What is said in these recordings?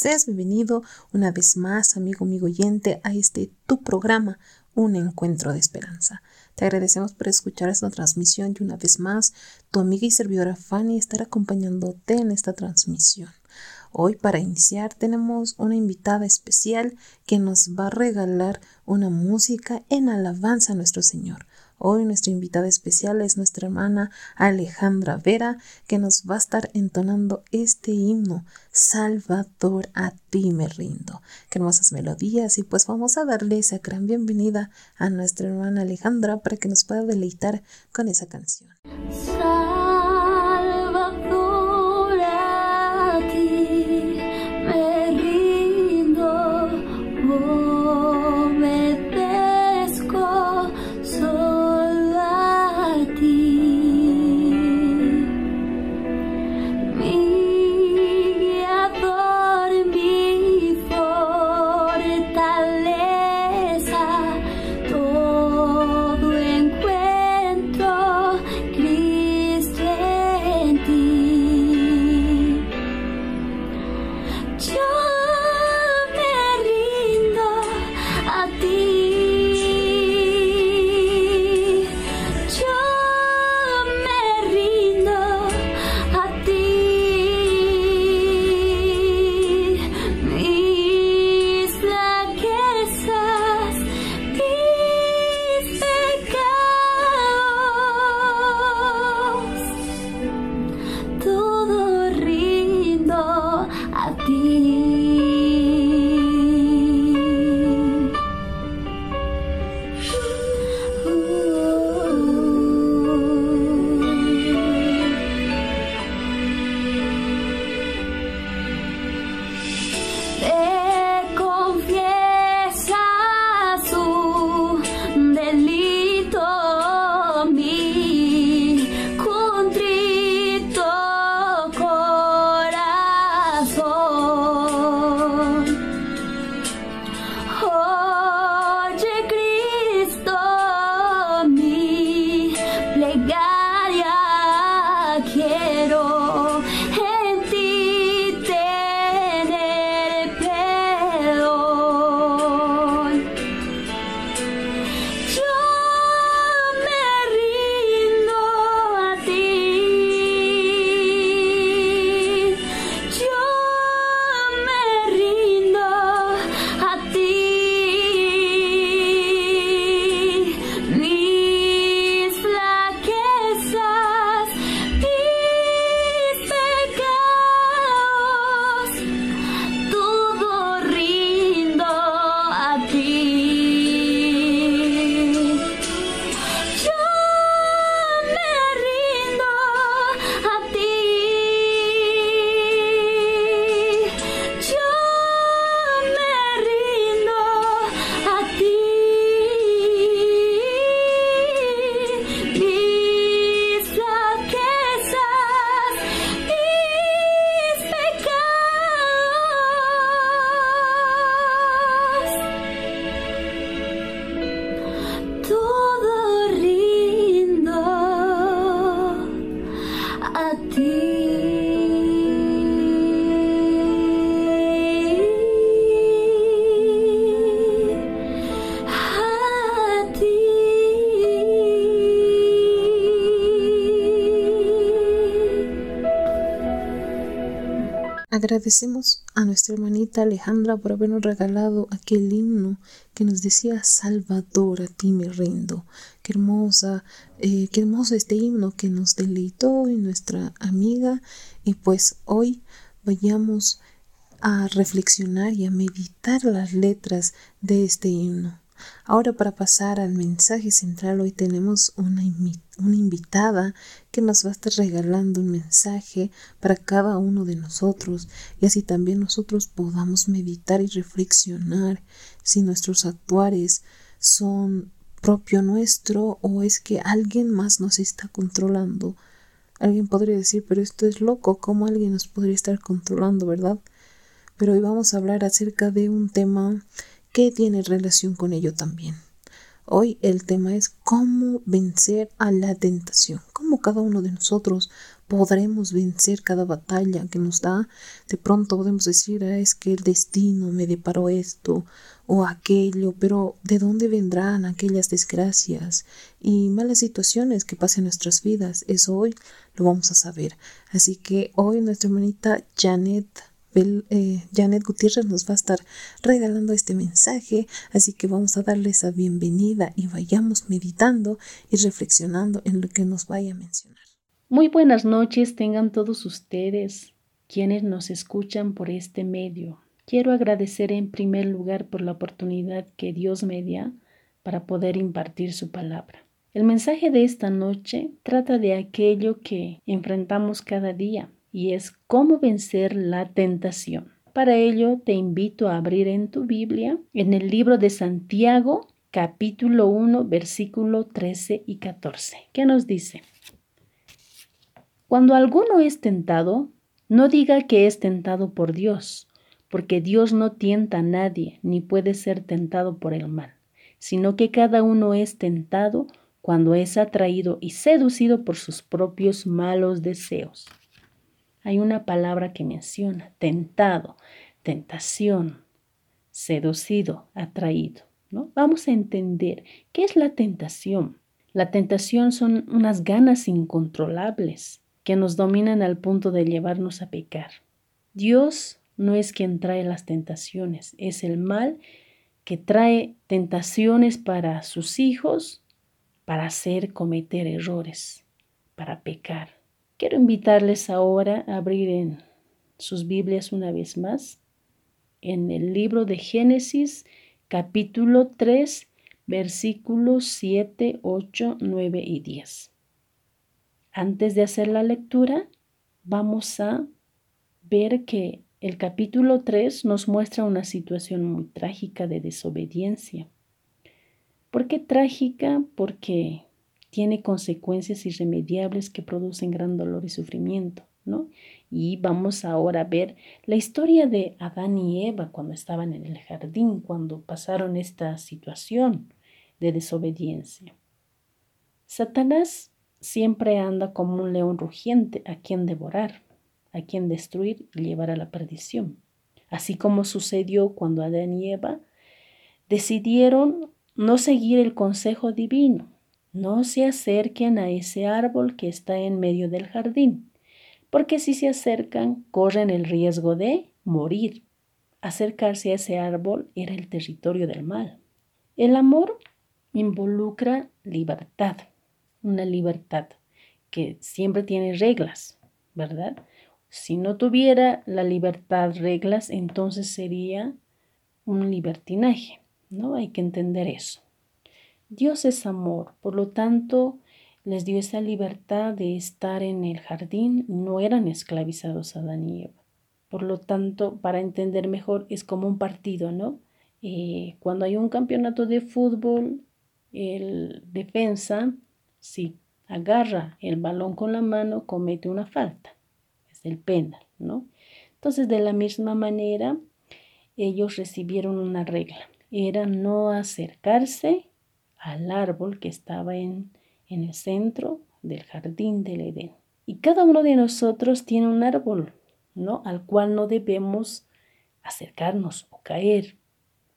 Seas bienvenido una vez más, amigo, amigo oyente, a este tu programa, Un Encuentro de Esperanza. Te agradecemos por escuchar esta transmisión y una vez más, tu amiga y servidora Fanny estará acompañándote en esta transmisión. Hoy para iniciar tenemos una invitada especial que nos va a regalar una música en alabanza a nuestro Señor. Hoy nuestra invitada especial es nuestra hermana Alejandra Vera, que nos va a estar entonando este himno, Salvador, a ti me rindo. Qué hermosas melodías y pues vamos a darle esa gran bienvenida a nuestra hermana Alejandra para que nos pueda deleitar con esa canción. Agradecemos a nuestra hermanita Alejandra por habernos regalado aquel himno que nos decía Salvador, a ti me rindo. Qué hermosa, eh, qué hermoso este himno que nos deleitó y nuestra amiga. Y pues hoy vayamos a reflexionar y a meditar las letras de este himno. Ahora para pasar al mensaje central, hoy tenemos una, una, invitada que nos va a estar regalando un mensaje para cada uno de nosotros y así también nosotros podamos meditar y reflexionar si nuestros actuares son propio nuestro o es que alguien más nos está controlando. Alguien podría decir, pero esto es loco, ¿cómo alguien nos podría estar controlando, verdad? Pero hoy vamos a hablar acerca de un tema que tiene relación con ello también. Hoy el tema es cómo vencer a la tentación, cómo cada uno de nosotros podremos vencer cada batalla que nos da. De pronto podemos decir, ah, es que el destino me deparó esto o aquello, pero ¿de dónde vendrán aquellas desgracias y malas situaciones que pasan en nuestras vidas? Eso hoy lo vamos a saber. Así que hoy nuestra hermanita Janet eh, Janet Gutiérrez nos va a estar regalando este mensaje, así que vamos a darle esa bienvenida y vayamos meditando y reflexionando en lo que nos vaya a mencionar. Muy buenas noches tengan todos ustedes quienes nos escuchan por este medio. Quiero agradecer en primer lugar por la oportunidad que Dios me da para poder impartir su palabra. El mensaje de esta noche trata de aquello que enfrentamos cada día, y es cómo vencer la tentación. Para ello te invito a abrir en tu Biblia en el libro de Santiago capítulo 1 versículo 13 y 14, ¿Qué nos dice, cuando alguno es tentado, no diga que es tentado por Dios, porque Dios no tienta a nadie, ni puede ser tentado por el mal, sino que cada uno es tentado cuando es atraído y seducido por sus propios malos deseos hay una palabra que menciona, tentado, tentación, seducido, atraído. ¿no? Vamos a entender qué es la tentación. La tentación son unas ganas incontrolables que nos dominan al punto de llevarnos a pecar. Dios no es quien trae las tentaciones, es el mal que trae tentaciones para sus hijos para hacer cometer errores, para pecar. Quiero invitarles ahora a abrir en sus Biblias una vez más en el libro de Génesis capítulo 3 versículos 7, 8, 9 y 10. Antes de hacer la lectura, vamos a ver que el capítulo 3 nos muestra una situación muy trágica de desobediencia. ¿Por qué trágica? Porque tiene consecuencias irremediables que producen gran dolor y sufrimiento, ¿no? Y vamos ahora a ver la historia de Adán y Eva cuando estaban en el jardín, cuando pasaron esta situación de desobediencia. Satanás siempre anda como un león rugiente a quien devorar, a quien destruir y llevar a la perdición. Así como sucedió cuando Adán y Eva decidieron no seguir el consejo divino, no se acerquen a ese árbol que está en medio del jardín, porque si se acercan corren el riesgo de morir. Acercarse a ese árbol era el territorio del mal. El amor involucra libertad, una libertad que siempre tiene reglas, ¿verdad? Si no tuviera la libertad reglas, entonces sería un libertinaje, ¿no? Hay que entender eso. Dios es amor, por lo tanto, les dio esa libertad de estar en el jardín, no eran esclavizados a Adán y Eva. Por lo tanto, para entender mejor, es como un partido, ¿no? Eh, cuando hay un campeonato de fútbol, el defensa, si agarra el balón con la mano, comete una falta, es el penal, ¿no? Entonces, de la misma manera, ellos recibieron una regla, era no acercarse al árbol que estaba en, en el centro del jardín del Edén. Y cada uno de nosotros tiene un árbol, ¿no? Al cual no debemos acercarnos o caer.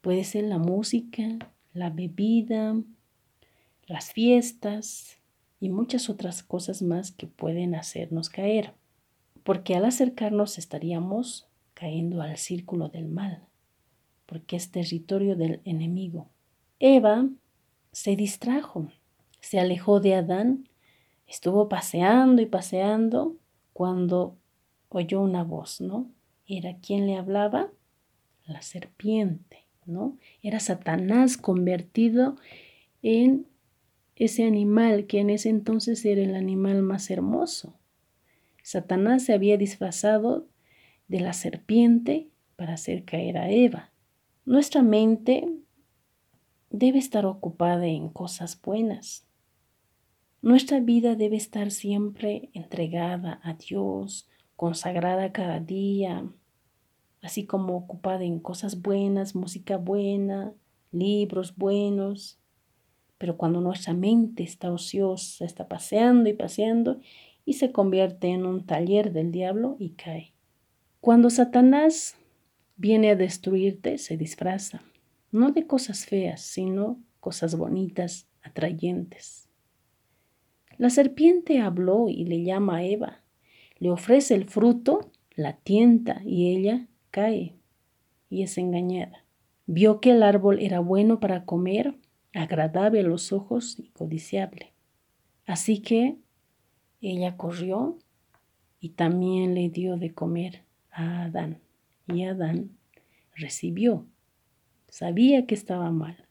Puede ser la música, la bebida, las fiestas y muchas otras cosas más que pueden hacernos caer. Porque al acercarnos estaríamos cayendo al círculo del mal, porque es territorio del enemigo. Eva se distrajo, se alejó de Adán, estuvo paseando y paseando cuando oyó una voz, ¿no? ¿Era quien le hablaba? La serpiente, ¿no? Era Satanás convertido en ese animal que en ese entonces era el animal más hermoso. Satanás se había disfrazado de la serpiente para hacer caer a Eva. Nuestra mente debe estar ocupada en cosas buenas. Nuestra vida debe estar siempre entregada a Dios, consagrada cada día, así como ocupada en cosas buenas, música buena, libros buenos. Pero cuando nuestra mente está ociosa, está paseando y paseando y se convierte en un taller del diablo y cae. Cuando Satanás viene a destruirte, se disfraza, no de cosas feas, sino cosas bonitas, atrayentes. La serpiente habló y le llama a Eva, le ofrece el fruto, la tienta y ella cae y es engañada. Vio que el árbol era bueno para comer, agradable a los ojos y codiciable. Así que ella corrió y también le dio de comer a Adán. Y Adán recibió. Sabía que estaba mal,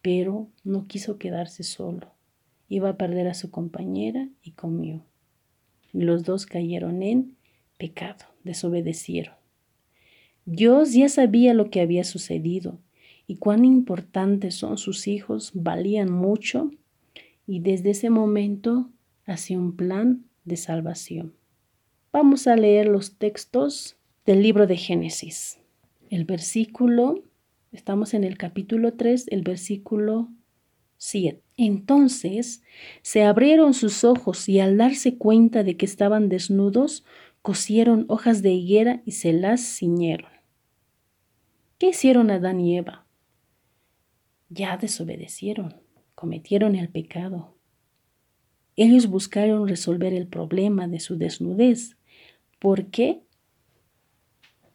pero no quiso quedarse solo. Iba a perder a su compañera y comió. Y los dos cayeron en pecado, desobedecieron. Dios ya sabía lo que había sucedido y cuán importantes son sus hijos, valían mucho y desde ese momento hacía un plan de salvación. Vamos a leer los textos del libro de Génesis. El versículo, estamos en el capítulo 3, el versículo 7. Entonces se abrieron sus ojos y al darse cuenta de que estaban desnudos, cosieron hojas de higuera y se las ciñeron. ¿Qué hicieron Adán y Eva? Ya desobedecieron, cometieron el pecado. Ellos buscaron resolver el problema de su desnudez, porque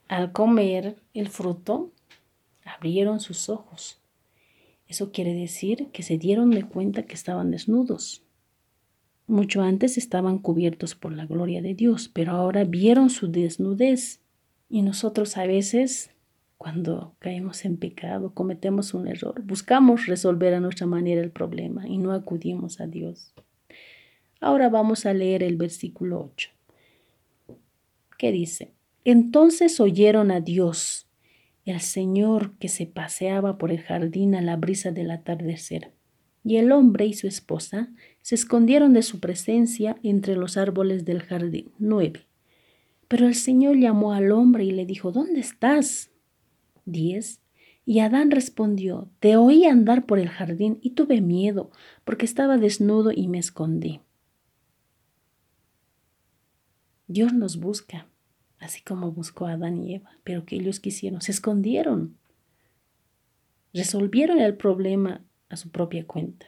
al comer el fruto abrieron sus ojos. Eso quiere decir que se dieron de cuenta que estaban desnudos. Mucho antes estaban cubiertos por la gloria de Dios, pero ahora vieron su desnudez. Y nosotros a veces cuando caemos en pecado, cometemos un error, buscamos resolver a nuestra manera el problema y no acudimos a Dios. Ahora vamos a leer el versículo 8. ¿Qué dice? Entonces oyeron a Dios, el Señor que se paseaba por el jardín a la brisa del atardecer. Y el hombre y su esposa se escondieron de su presencia entre los árboles del jardín. 9. Pero el Señor llamó al hombre y le dijo, ¿dónde estás? 10. Y Adán respondió, Te oí andar por el jardín y tuve miedo, porque estaba desnudo y me escondí. Dios nos busca, así como buscó a Adán y Eva, pero que ellos quisieron, se escondieron, resolvieron el problema a su propia cuenta.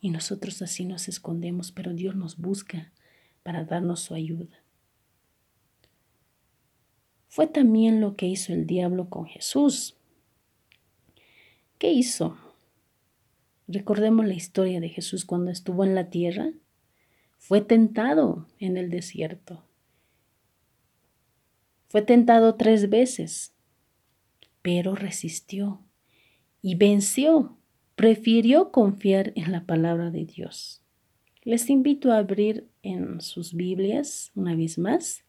Y nosotros así nos escondemos, pero Dios nos busca para darnos su ayuda. Fue también lo que hizo el diablo con Jesús. ¿Qué hizo? Recordemos la historia de Jesús cuando estuvo en la tierra. Fue tentado en el desierto. Fue tentado tres veces, pero resistió y venció. Prefirió confiar en la palabra de Dios. Les invito a abrir en sus Biblias una vez más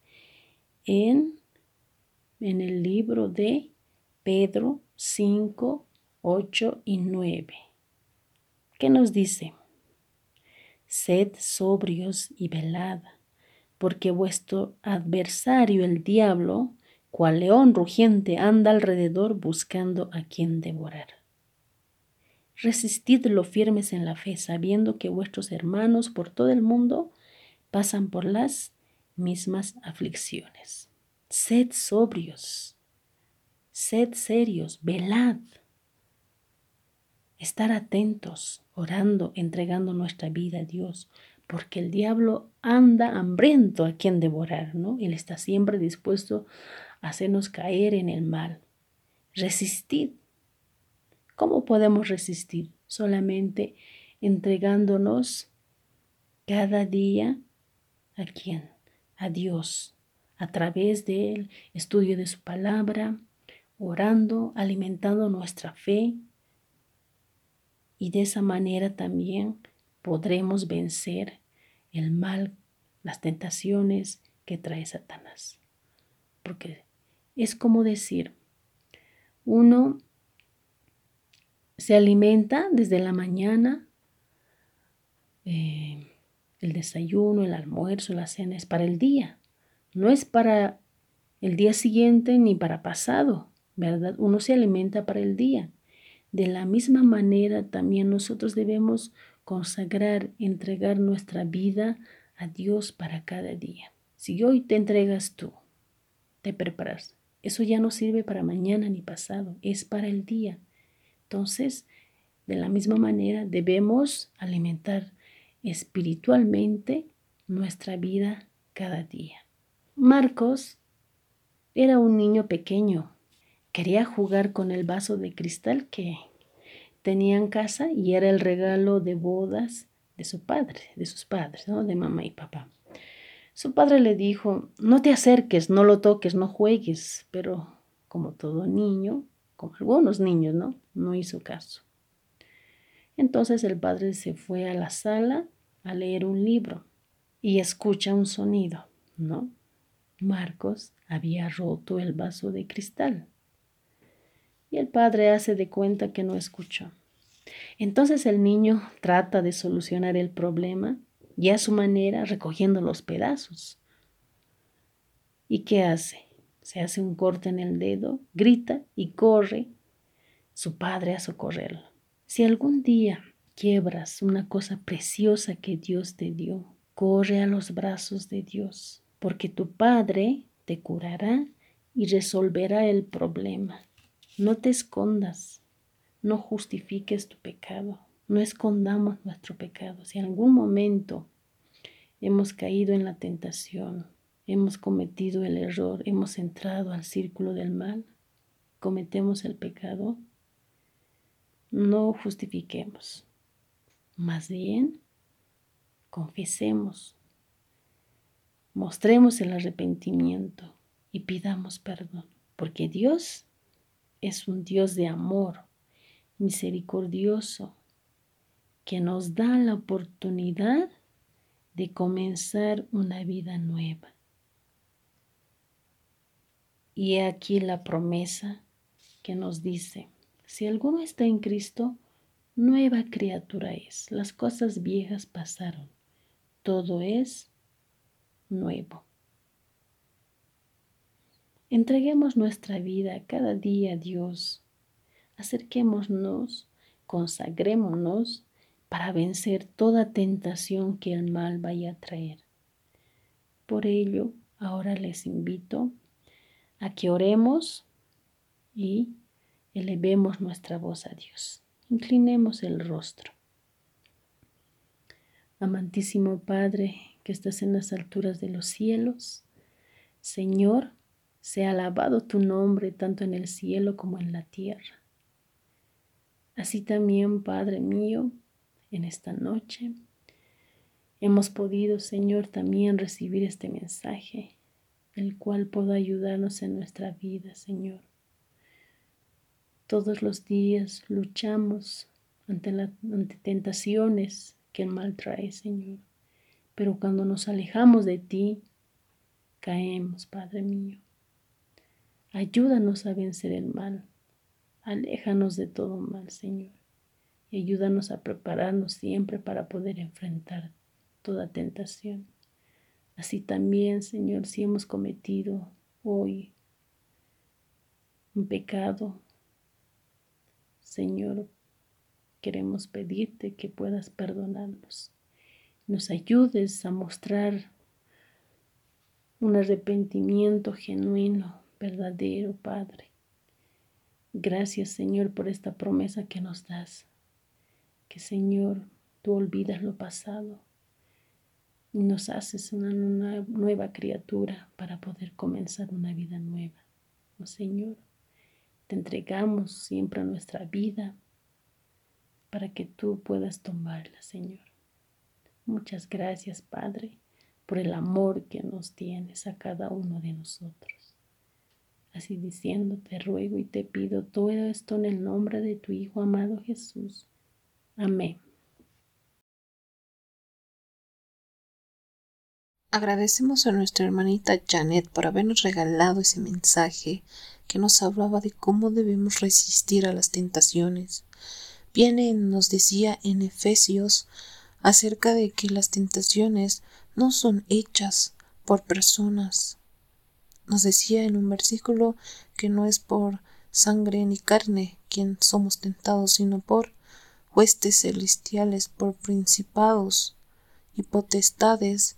en en el libro de Pedro 5, 8 y 9. ¿Qué nos dice? Sed sobrios y velad, porque vuestro adversario el diablo, cual león rugiente, anda alrededor buscando a quien devorar. Resistidlo firmes en la fe, sabiendo que vuestros hermanos por todo el mundo pasan por las mismas aflicciones. Sed sobrios, sed serios, velad. Estar atentos, orando, entregando nuestra vida a Dios, porque el diablo anda hambriento a quien devorar, ¿no? Él está siempre dispuesto a hacernos caer en el mal. Resistid. ¿Cómo podemos resistir? Solamente entregándonos cada día a quién? A Dios, a través del estudio de su palabra, orando, alimentando nuestra fe y de esa manera también podremos vencer el mal, las tentaciones que trae Satanás. Porque es como decir, uno se alimenta desde la mañana, eh, el desayuno, el almuerzo, la cena es para el día. No es para el día siguiente ni para pasado, ¿verdad? Uno se alimenta para el día. De la misma manera también nosotros debemos consagrar, entregar nuestra vida a Dios para cada día. Si hoy te entregas tú, te preparas, eso ya no sirve para mañana ni pasado, es para el día. Entonces, de la misma manera debemos alimentar espiritualmente nuestra vida cada día. Marcos era un niño pequeño. Quería jugar con el vaso de cristal que tenía en casa y era el regalo de bodas de su padre, de sus padres, ¿no? de mamá y papá. Su padre le dijo, no te acerques, no lo toques, no juegues, pero como todo niño, como algunos niños, ¿no? No hizo caso. Entonces el padre se fue a la sala a leer un libro y escucha un sonido, ¿no? Marcos había roto el vaso de cristal. Y el padre hace de cuenta que no escuchó. Entonces el niño trata de solucionar el problema y a su manera recogiendo los pedazos. ¿Y qué hace? Se hace un corte en el dedo, grita y corre su padre a socorrerlo. Si algún día quiebras una cosa preciosa que Dios te dio, corre a los brazos de Dios, porque tu Padre te curará y resolverá el problema. No te escondas, no justifiques tu pecado, no escondamos nuestro pecado. Si en algún momento hemos caído en la tentación, hemos cometido el error, hemos entrado al círculo del mal, cometemos el pecado, no justifiquemos. Más bien, confesemos, mostremos el arrepentimiento y pidamos perdón, porque Dios es un Dios de amor, misericordioso, que nos da la oportunidad de comenzar una vida nueva. Y he aquí la promesa que nos dice, si alguno está en Cristo, nueva criatura es. Las cosas viejas pasaron. Todo es nuevo. Entreguemos nuestra vida cada día a Dios. Acerquémonos, consagrémonos para vencer toda tentación que el mal vaya a traer. Por ello, ahora les invito a que oremos y elevemos nuestra voz a Dios. Inclinemos el rostro. Amantísimo Padre que estás en las alturas de los cielos, Señor, sea alabado tu nombre tanto en el cielo como en la tierra. Así también, Padre mío, en esta noche hemos podido, Señor, también recibir este mensaje, el cual pueda ayudarnos en nuestra vida, Señor. Todos los días luchamos ante, ante tentaciones que el mal trae, Señor. Pero cuando nos alejamos de ti, caemos, Padre mío. Ayúdanos a vencer el mal. Aléjanos de todo mal, Señor. Y ayúdanos a prepararnos siempre para poder enfrentar toda tentación. Así también, Señor, si hemos cometido hoy un pecado, Señor, queremos pedirte que puedas perdonarnos. Nos ayudes a mostrar un arrepentimiento genuino, verdadero, Padre. Gracias, Señor, por esta promesa que nos das. Que, Señor, tú olvidas lo pasado y nos haces una nueva criatura para poder comenzar una vida nueva. Oh Señor, te entregamos siempre nuestra vida para que tú puedas tomarla, Señor. Muchas gracias, Padre, por el amor que nos tienes a cada uno de nosotros. Así diciendo, te ruego y te pido todo esto en el nombre de tu Hijo amado Jesús. Amén. Agradecemos a nuestra hermanita Janet por habernos regalado ese mensaje que nos hablaba de cómo debemos resistir a las tentaciones. Viene, nos decía en Efesios acerca de que las tentaciones no son hechas por personas. Nos decía en un versículo que no es por sangre ni carne quien somos tentados, sino por huestes celestiales, por principados y potestades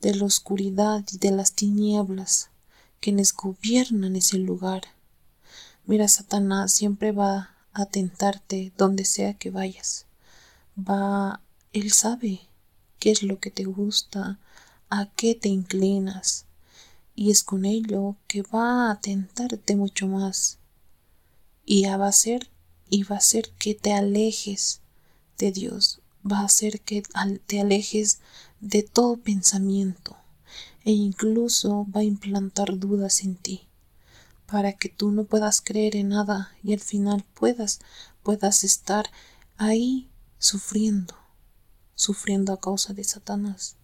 de la oscuridad y de las tinieblas, quienes gobiernan ese lugar. Mira, Satanás siempre va a tentarte donde sea que vayas. Va, él sabe qué es lo que te gusta, a qué te inclinas, y es con ello que va a tentarte mucho más. Y va a ser, y va a hacer que te alejes de Dios, va a hacer que te alejes de todo pensamiento e incluso va a implantar dudas en ti para que tú no puedas creer en nada y al final puedas puedas estar ahí sufriendo sufriendo a causa de Satanás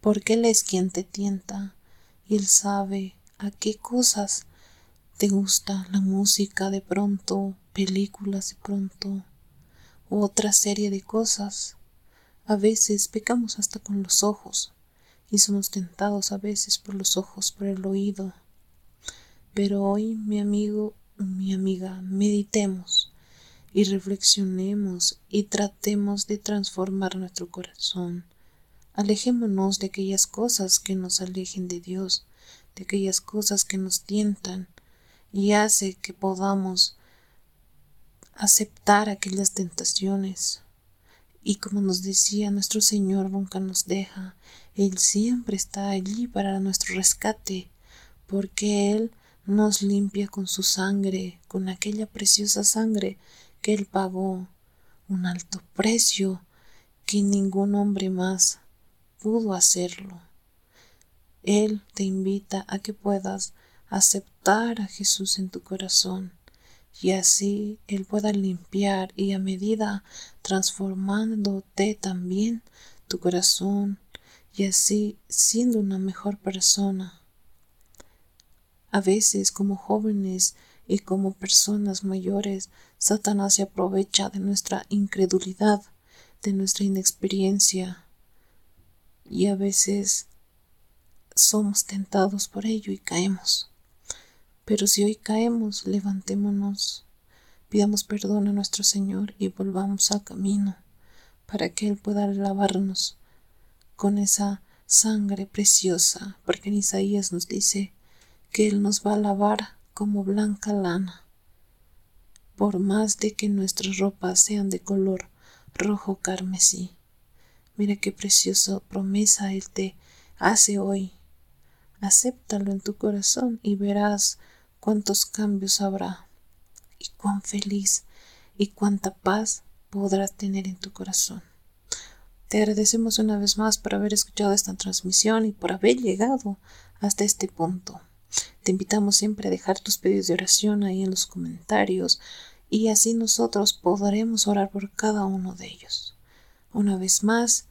porque él es quien te tienta y él sabe a qué cosas te gusta la música de pronto películas de pronto u otra serie de cosas a veces pecamos hasta con los ojos y somos tentados a veces por los ojos por el oído pero hoy, mi amigo, mi amiga, meditemos y reflexionemos y tratemos de transformar nuestro corazón. Alejémonos de aquellas cosas que nos alejen de Dios, de aquellas cosas que nos tientan y hace que podamos aceptar aquellas tentaciones. Y como nos decía, nuestro Señor nunca nos deja, Él siempre está allí para nuestro rescate, porque Él nos limpia con su sangre, con aquella preciosa sangre que Él pagó, un alto precio que ningún hombre más pudo hacerlo. Él te invita a que puedas aceptar a Jesús en tu corazón y así Él pueda limpiar y a medida transformándote también tu corazón y así siendo una mejor persona a veces como jóvenes y como personas mayores, Satanás se aprovecha de nuestra incredulidad, de nuestra inexperiencia y a veces somos tentados por ello y caemos. Pero si hoy caemos, levantémonos, pidamos perdón a nuestro Señor y volvamos al camino para que Él pueda lavarnos con esa sangre preciosa, porque en Isaías nos dice que Él nos va a lavar como blanca lana. Por más de que nuestras ropas sean de color rojo carmesí. Mira qué preciosa promesa Él te hace hoy. Acéptalo en tu corazón y verás cuántos cambios habrá y cuán feliz y cuánta paz podrás tener en tu corazón. Te agradecemos una vez más por haber escuchado esta transmisión y por haber llegado hasta este punto. Te invitamos siempre a dejar tus pedidos de oración ahí en los comentarios y así nosotros podremos orar por cada uno de ellos. Una vez más,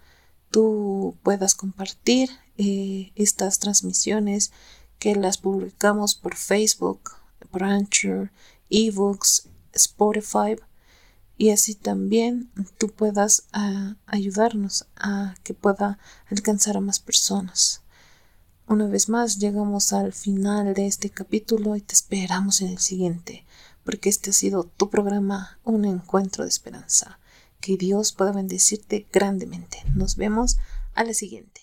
tú puedas compartir eh, estas transmisiones que las publicamos por Facebook, Brancher, eBooks, Spotify y así también tú puedas ah, ayudarnos a que pueda alcanzar a más personas. Una vez más llegamos al final de este capítulo y te esperamos en el siguiente, porque este ha sido tu programa, un encuentro de esperanza. Que Dios pueda bendecirte grandemente. Nos vemos a la siguiente.